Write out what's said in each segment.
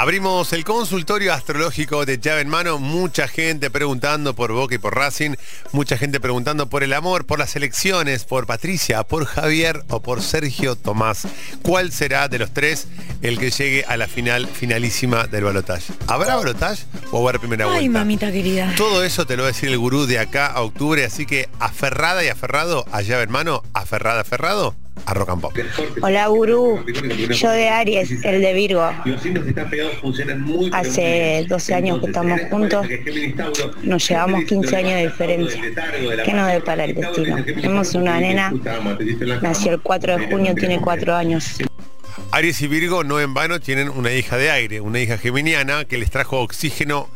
Abrimos el consultorio astrológico de llave en mano. Mucha gente preguntando por Boca y por Racing. Mucha gente preguntando por el amor, por las elecciones, por Patricia, por Javier o por Sergio Tomás. ¿Cuál será de los tres el que llegue a la final finalísima del balotaje? ¿Habrá balotaje o haber primera vuelta? Ay, mamita querida. Todo eso te lo va a decir el gurú de acá a octubre. Así que aferrada y aferrado a llave en mano, aferrada, aferrado a Rock and Pop. Hola Gurú, yo de Aries, el de Virgo. Hace 12 años que estamos juntos, nos llevamos 15 años de diferencia. ¿Qué nos depara el destino? Tenemos una nena, nació el 4 de junio, tiene 4 años. Aries y Virgo no en vano tienen una hija de aire, una hija geminiana que les trajo oxígeno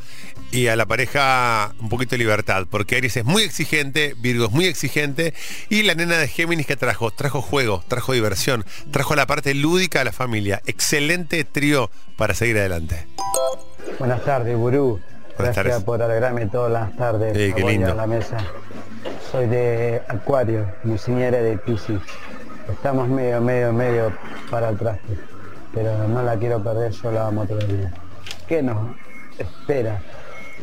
y a la pareja un poquito de libertad, porque Aries es muy exigente, Virgo es muy exigente, y la nena de Géminis que trajo, trajo juego, trajo diversión, trajo la parte lúdica a la familia. Excelente trío para seguir adelante. Buenas tardes. Buenas Gracias tardes. por alegrarme todas las tardes. Sí, qué lindo. a la mesa. Soy de Acuario, mi señora de Piscis. Estamos medio, medio, medio para el traste, pero no la quiero perder, yo la amo todavía. ¿Qué nos espera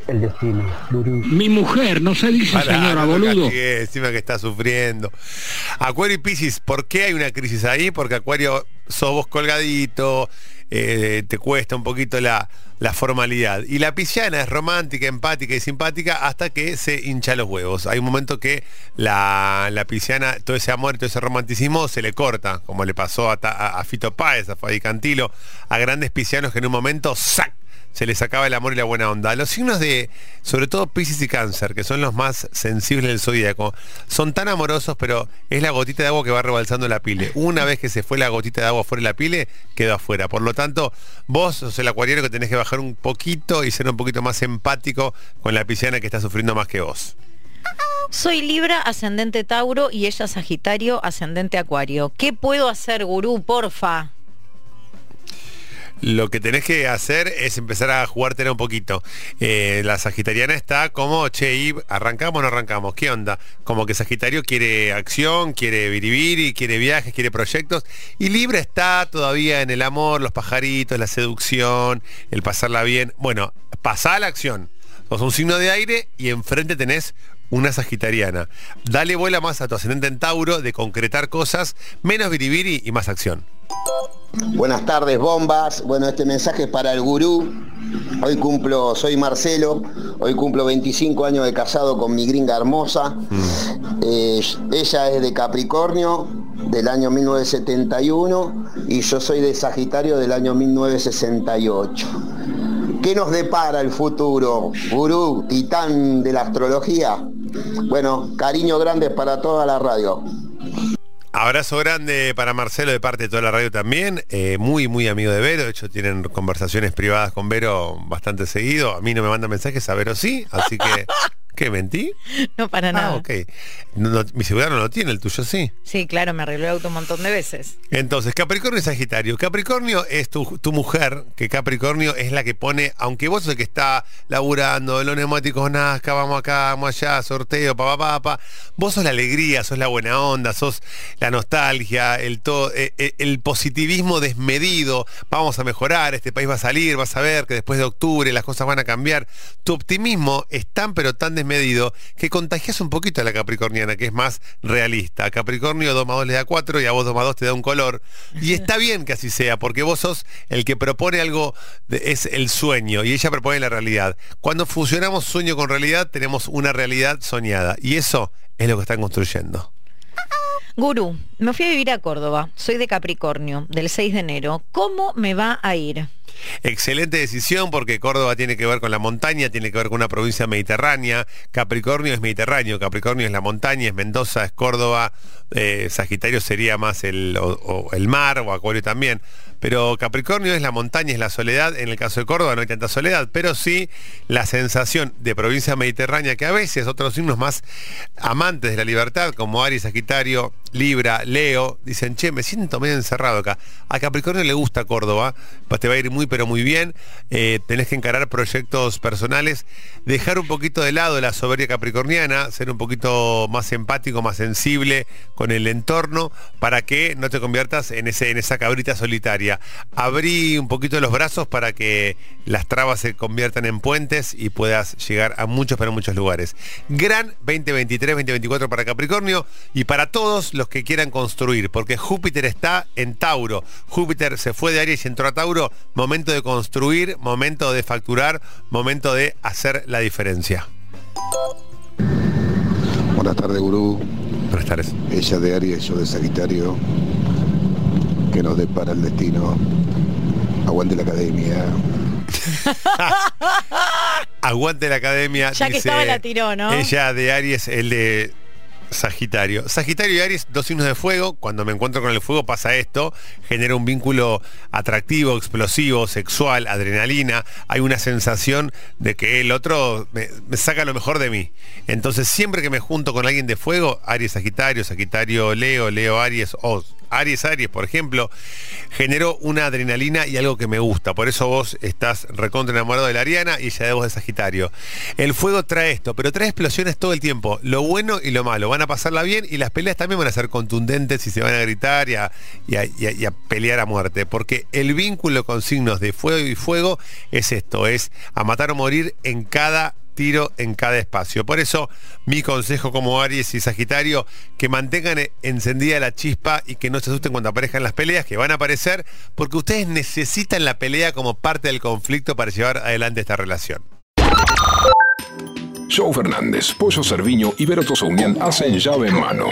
el destino? Mi mujer, no se dice Pará, señora, no boludo. encima que está sufriendo. Acuario y Piscis, ¿por qué hay una crisis ahí? Porque Acuario sos vos colgadito, eh, te cuesta un poquito la, la formalidad. Y la pisciana es romántica, empática y simpática hasta que se hincha los huevos. Hay un momento que la, la pisciana, todo ese amor, todo ese romanticismo se le corta, como le pasó a, a- a Fito Páez, a Fabi Cantilo, a grandes piscianos que en un momento ¡sac! Se les acaba el amor y la buena onda. Los signos de, sobre todo Piscis y Cáncer, que son los más sensibles del zodíaco, son tan amorosos, pero es la gotita de agua que va rebalsando la pile. Una vez que se fue la gotita de agua fuera de la pile, quedó afuera. Por lo tanto, vos sos el acuariano que tenés que bajar un poquito y ser un poquito más empático con la pisciana que está sufriendo más que vos. Soy Libra, ascendente Tauro y ella Sagitario, ascendente Acuario. ¿Qué puedo hacer, gurú, porfa? Lo que tenés que hacer es empezar a jugártela un poquito. Eh, la Sagitariana está como, che, y arrancamos o no arrancamos, ¿qué onda? Como que Sagitario quiere acción, quiere viribiri, quiere viajes, quiere proyectos. Y Libra está todavía en el amor, los pajaritos, la seducción, el pasarla bien. Bueno, pasá a la acción. Sos un signo de aire y enfrente tenés una sagitariana. Dale vuela más a tu ascendente en Tauro de concretar cosas, menos biribiri y más acción. Buenas tardes, bombas. Bueno, este mensaje es para el gurú. Hoy cumplo, soy Marcelo, hoy cumplo 25 años de casado con mi gringa hermosa. Eh, ella es de Capricornio del año 1971 y yo soy de Sagitario del año 1968. ¿Qué nos depara el futuro, gurú, titán de la astrología? Bueno, cariño grande para toda la radio. Abrazo grande para Marcelo de parte de toda la radio también, eh, muy muy amigo de Vero, de hecho tienen conversaciones privadas con Vero bastante seguido, a mí no me manda mensajes, a Vero sí, así que, ¿qué mentí? No para Ah, nada. ok. No, no, mi celular no lo tiene, el tuyo sí. Sí, claro, me arregló el auto un montón de veces. Entonces, Capricornio y Sagitario. Capricornio es tu, tu mujer, que Capricornio es la que pone, aunque vos sos el que está laburando, los neumáticos Nazca, vamos acá, vamos allá, sorteo, papá, papá, vos sos la alegría, sos la buena onda, sos la nostalgia, el, to- eh, eh, el positivismo desmedido, vamos a mejorar, este país va a salir, vas a ver que después de octubre las cosas van a cambiar. Tu optimismo es tan pero tan desmedido que contagias un poquito a la capricorniana, que es más realista. A Capricornio 2 más 2 le da 4 y a vos 2 más 2 te da un color. Y está bien que así sea, porque vos sos el que propone algo, de- es el sueño, y ella propone la realidad. Cuando fusionamos sueño con realidad, tenemos una realidad soñada. Y eso es lo que están construyendo. Gurú, me fui a vivir a Córdoba. Soy de Capricornio, del 6 de enero. ¿Cómo me va a ir? Excelente decisión porque Córdoba tiene que ver con la montaña, tiene que ver con una provincia mediterránea. Capricornio es mediterráneo, Capricornio es la montaña, es Mendoza, es Córdoba, eh, Sagitario sería más el, el mar o Acuario también. Pero Capricornio es la montaña, es la soledad. En el caso de Córdoba no hay tanta soledad, pero sí la sensación de provincia mediterránea que a veces otros signos más amantes de la libertad, como Aries, Sagitario, Libra, Leo, dicen, che, me siento medio encerrado acá. A Capricornio le gusta Córdoba, pues te va a ir muy, pero muy bien. Eh, tenés que encarar proyectos personales, dejar un poquito de lado la soberbia capricorniana, ser un poquito más empático, más sensible con el entorno, para que no te conviertas en, ese, en esa cabrita solitaria. Abrí un poquito los brazos para que las trabas se conviertan en puentes y puedas llegar a muchos, pero muchos lugares. Gran 2023-2024 para Capricornio y para todos los que quieran construir, porque Júpiter está en Tauro. Júpiter se fue de Aries y entró a Tauro. Momento de construir, momento de facturar, momento de hacer la diferencia. Buenas tardes, gurú. Buenas tardes. Ella de Aries, yo de Sagitario. Que nos depara el destino. Aguante la academia. Aguante la academia. Ya que estaba la tiró, ¿no? Ella de Aries, el de Sagitario. Sagitario y Aries, dos signos de fuego. Cuando me encuentro con el fuego pasa esto. Genera un vínculo atractivo, explosivo, sexual, adrenalina. Hay una sensación de que el otro me, me saca lo mejor de mí. Entonces siempre que me junto con alguien de fuego, Aries, Sagitario, Sagitario, Leo, Leo, Aries o Aries Aries, por ejemplo, generó una adrenalina y algo que me gusta. Por eso vos estás recontra enamorado de la Ariana y ella de vos de Sagitario. El fuego trae esto, pero trae explosiones todo el tiempo. Lo bueno y lo malo. Van a pasarla bien y las peleas también van a ser contundentes y se van a gritar y a, y y a pelear a muerte. Porque el vínculo con signos de fuego y fuego es esto, es a matar o morir en cada tiro en cada espacio. Por eso mi consejo como Aries y Sagitario, que mantengan encendida la chispa y que no se asusten cuando aparezcan las peleas, que van a aparecer, porque ustedes necesitan la pelea como parte del conflicto para llevar adelante esta relación. Joe Fernández, Pollo Cerviño y Vero Unión hacen llave en mano.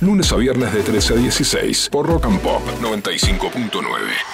Lunes a viernes de 13 a 16 por Rock and Pop 95.9.